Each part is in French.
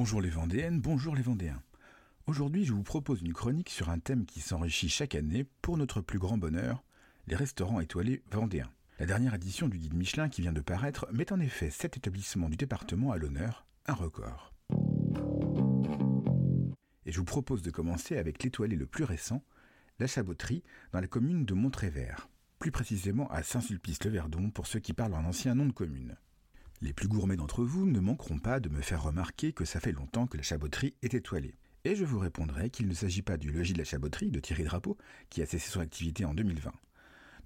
Bonjour les Vendéennes, bonjour les Vendéens. Aujourd'hui, je vous propose une chronique sur un thème qui s'enrichit chaque année pour notre plus grand bonheur, les restaurants étoilés vendéens. La dernière édition du guide Michelin qui vient de paraître met en effet sept établissements du département à l'honneur, un record. Et je vous propose de commencer avec l'étoilé le plus récent, la Chaboterie, dans la commune de Montrévert, plus précisément à Saint-Sulpice-le-Verdon pour ceux qui parlent en ancien nom de commune. Les plus gourmets d'entre vous ne manqueront pas de me faire remarquer que ça fait longtemps que la chaboterie est étoilée. Et je vous répondrai qu'il ne s'agit pas du logis de la chaboterie de Thierry Drapeau, qui a cessé son activité en 2020.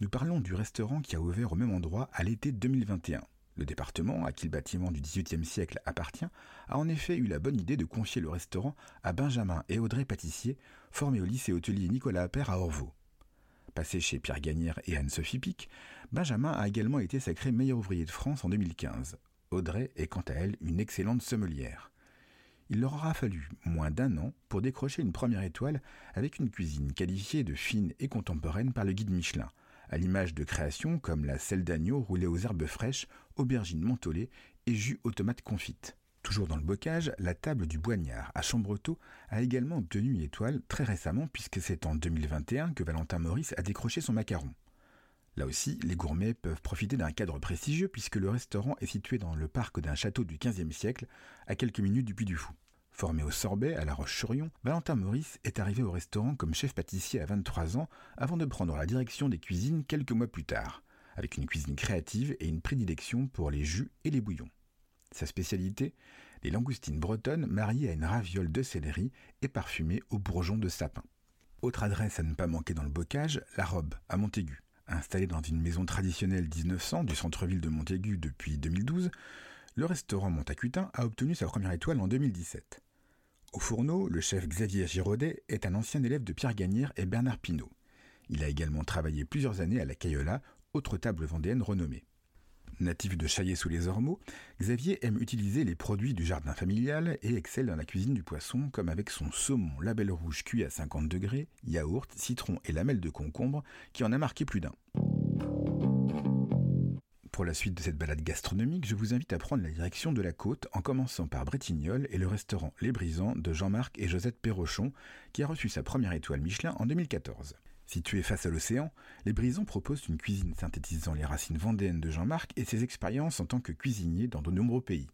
Nous parlons du restaurant qui a ouvert au même endroit à l'été 2021. Le département, à qui le bâtiment du XVIIIe siècle appartient, a en effet eu la bonne idée de confier le restaurant à Benjamin et Audrey Pâtissier, formés au lycée hôtelier Nicolas Appert à Orvaux. Passé chez Pierre Gagnère et Anne-Sophie Pic, Benjamin a également été sacré meilleur ouvrier de France en 2015. Audrey est quant à elle une excellente sommelière. Il leur aura fallu moins d'un an pour décrocher une première étoile avec une cuisine qualifiée de fine et contemporaine par le guide Michelin, à l'image de créations comme la selle d'agneau roulée aux herbes fraîches, aubergines mentholées et jus aux tomates confites. Toujours dans le bocage, la table du Boignard à Chambretot a également obtenu une étoile très récemment puisque c'est en 2021 que Valentin Maurice a décroché son macaron. Là aussi, les gourmets peuvent profiter d'un cadre prestigieux puisque le restaurant est situé dans le parc d'un château du XVe siècle, à quelques minutes du Puy du Fou. Formé au sorbet à La Roche-sur-Yon, Valentin Maurice est arrivé au restaurant comme chef pâtissier à 23 ans avant de prendre la direction des cuisines quelques mois plus tard, avec une cuisine créative et une prédilection pour les jus et les bouillons. Sa spécialité Les langoustines bretonnes mariées à une raviole de céleri et parfumées au bourgeon de sapin. Autre adresse à ne pas manquer dans le bocage, La Robe, à Montaigu. Installé dans une maison traditionnelle 1900 du centre-ville de Montaigu depuis 2012, le restaurant Montacutin a obtenu sa première étoile en 2017. Au fourneau, le chef Xavier Giraudet est un ancien élève de Pierre Gagnère et Bernard Pinault. Il a également travaillé plusieurs années à la Cayola, autre table vendéenne renommée. Natif de Chaillé-sous-les-Ormeaux, Xavier aime utiliser les produits du jardin familial et excelle dans la cuisine du poisson, comme avec son saumon label rouge cuit à 50 degrés, yaourt, citron et lamelles de concombre, qui en a marqué plus d'un. Pour la suite de cette balade gastronomique, je vous invite à prendre la direction de la côte en commençant par Bretignolles et le restaurant Les Brisants de Jean-Marc et Josette Perrochon, qui a reçu sa première étoile Michelin en 2014. Situé face à l'océan, les Brisons proposent une cuisine synthétisant les racines vendéennes de Jean-Marc et ses expériences en tant que cuisinier dans de nombreux pays.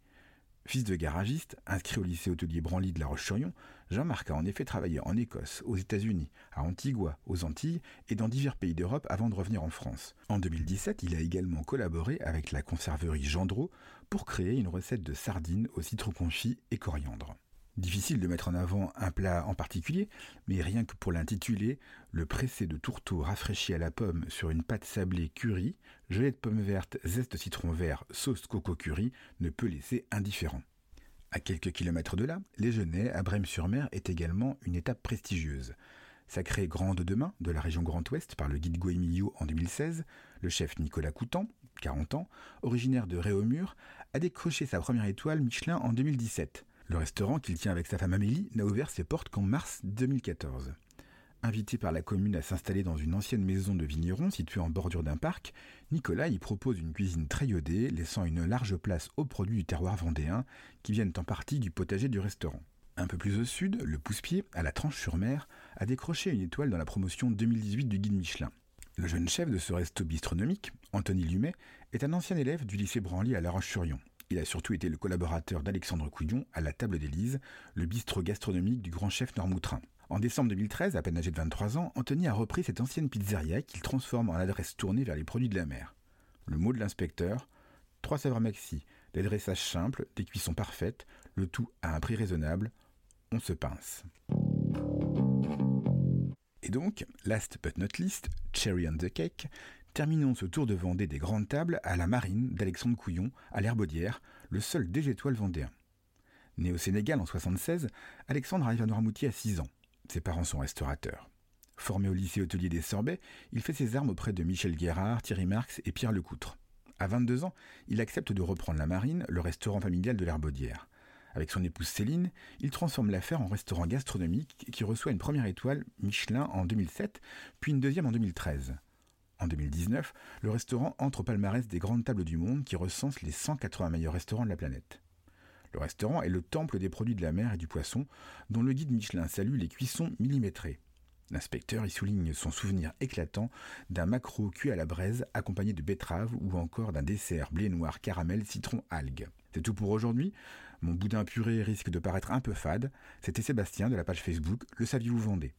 Fils de garagiste, inscrit au lycée hôtelier Branly de la Roche-sur-Yon, Jean-Marc a en effet travaillé en Écosse, aux États-Unis, à Antigua, aux Antilles et dans divers pays d'Europe avant de revenir en France. En 2017, il a également collaboré avec la conserverie Gendreau pour créer une recette de sardines au citron confit et coriandre. Difficile de mettre en avant un plat en particulier, mais rien que pour l'intituler, le pressé de tourteau rafraîchi à la pomme sur une pâte sablée curry, gelée de pommes vertes, zeste citron vert, sauce coco curry ne peut laisser indifférent. À quelques kilomètres de là, les Genêts, à Brême-sur-Mer, est également une étape prestigieuse. Sacré grande demain de la région Grand Ouest par le guide Goemilio en 2016, le chef Nicolas Coutan, 40 ans, originaire de Réaumur, a décroché sa première étoile Michelin en 2017. Le restaurant qu'il tient avec sa femme Amélie n'a ouvert ses portes qu'en mars 2014. Invité par la commune à s'installer dans une ancienne maison de vigneron située en bordure d'un parc, Nicolas y propose une cuisine très iodée, laissant une large place aux produits du terroir vendéen qui viennent en partie du potager du restaurant. Un peu plus au sud, le Pousse-Pied, à la Tranche-sur-Mer, a décroché une étoile dans la promotion 2018 du guide Michelin. Le jeune chef de ce resto bistronomique, Anthony Lumet, est un ancien élève du lycée Branly à La Roche-sur-Yon. Il a surtout été le collaborateur d'Alexandre Couillon à la table d'Élise, le bistrot gastronomique du grand chef Normoutrin. En décembre 2013, à peine âgé de 23 ans, Anthony a repris cette ancienne pizzeria qu'il transforme en adresse tournée vers les produits de la mer. Le mot de l'inspecteur, trois saveurs maxi, des dressages simples, des cuissons parfaites, le tout à un prix raisonnable, on se pince. Et donc, last but not least, cherry on the cake, terminons ce tour de Vendée des grandes tables à la marine d'Alexandre Couillon, à l'Herbaudière, le seul des étoiles vendéen. Né au Sénégal en 76, Alexandre arrive à Noirmoutier à 6 ans. Ses parents sont restaurateurs. Formé au lycée hôtelier des Sorbets, il fait ses armes auprès de Michel Guérard, Thierry Marx et Pierre Lecoutre. À 22 ans, il accepte de reprendre la marine, le restaurant familial de l'Herbaudière. Avec son épouse Céline, il transforme l'affaire en restaurant gastronomique qui reçoit une première étoile Michelin en 2007, puis une deuxième en 2013. En 2019, le restaurant entre au palmarès des grandes tables du monde qui recense les 180 meilleurs restaurants de la planète. Le restaurant est le temple des produits de la mer et du poisson, dont le guide Michelin salue les cuissons millimétrées. L'inspecteur y souligne son souvenir éclatant d'un maquereau cuit à la braise accompagné de betteraves ou encore d'un dessert blé noir caramel citron algue. C'est tout pour aujourd'hui. Mon boudin puré risque de paraître un peu fade. C'était Sébastien de la page Facebook Le Saviez-vous Vendez.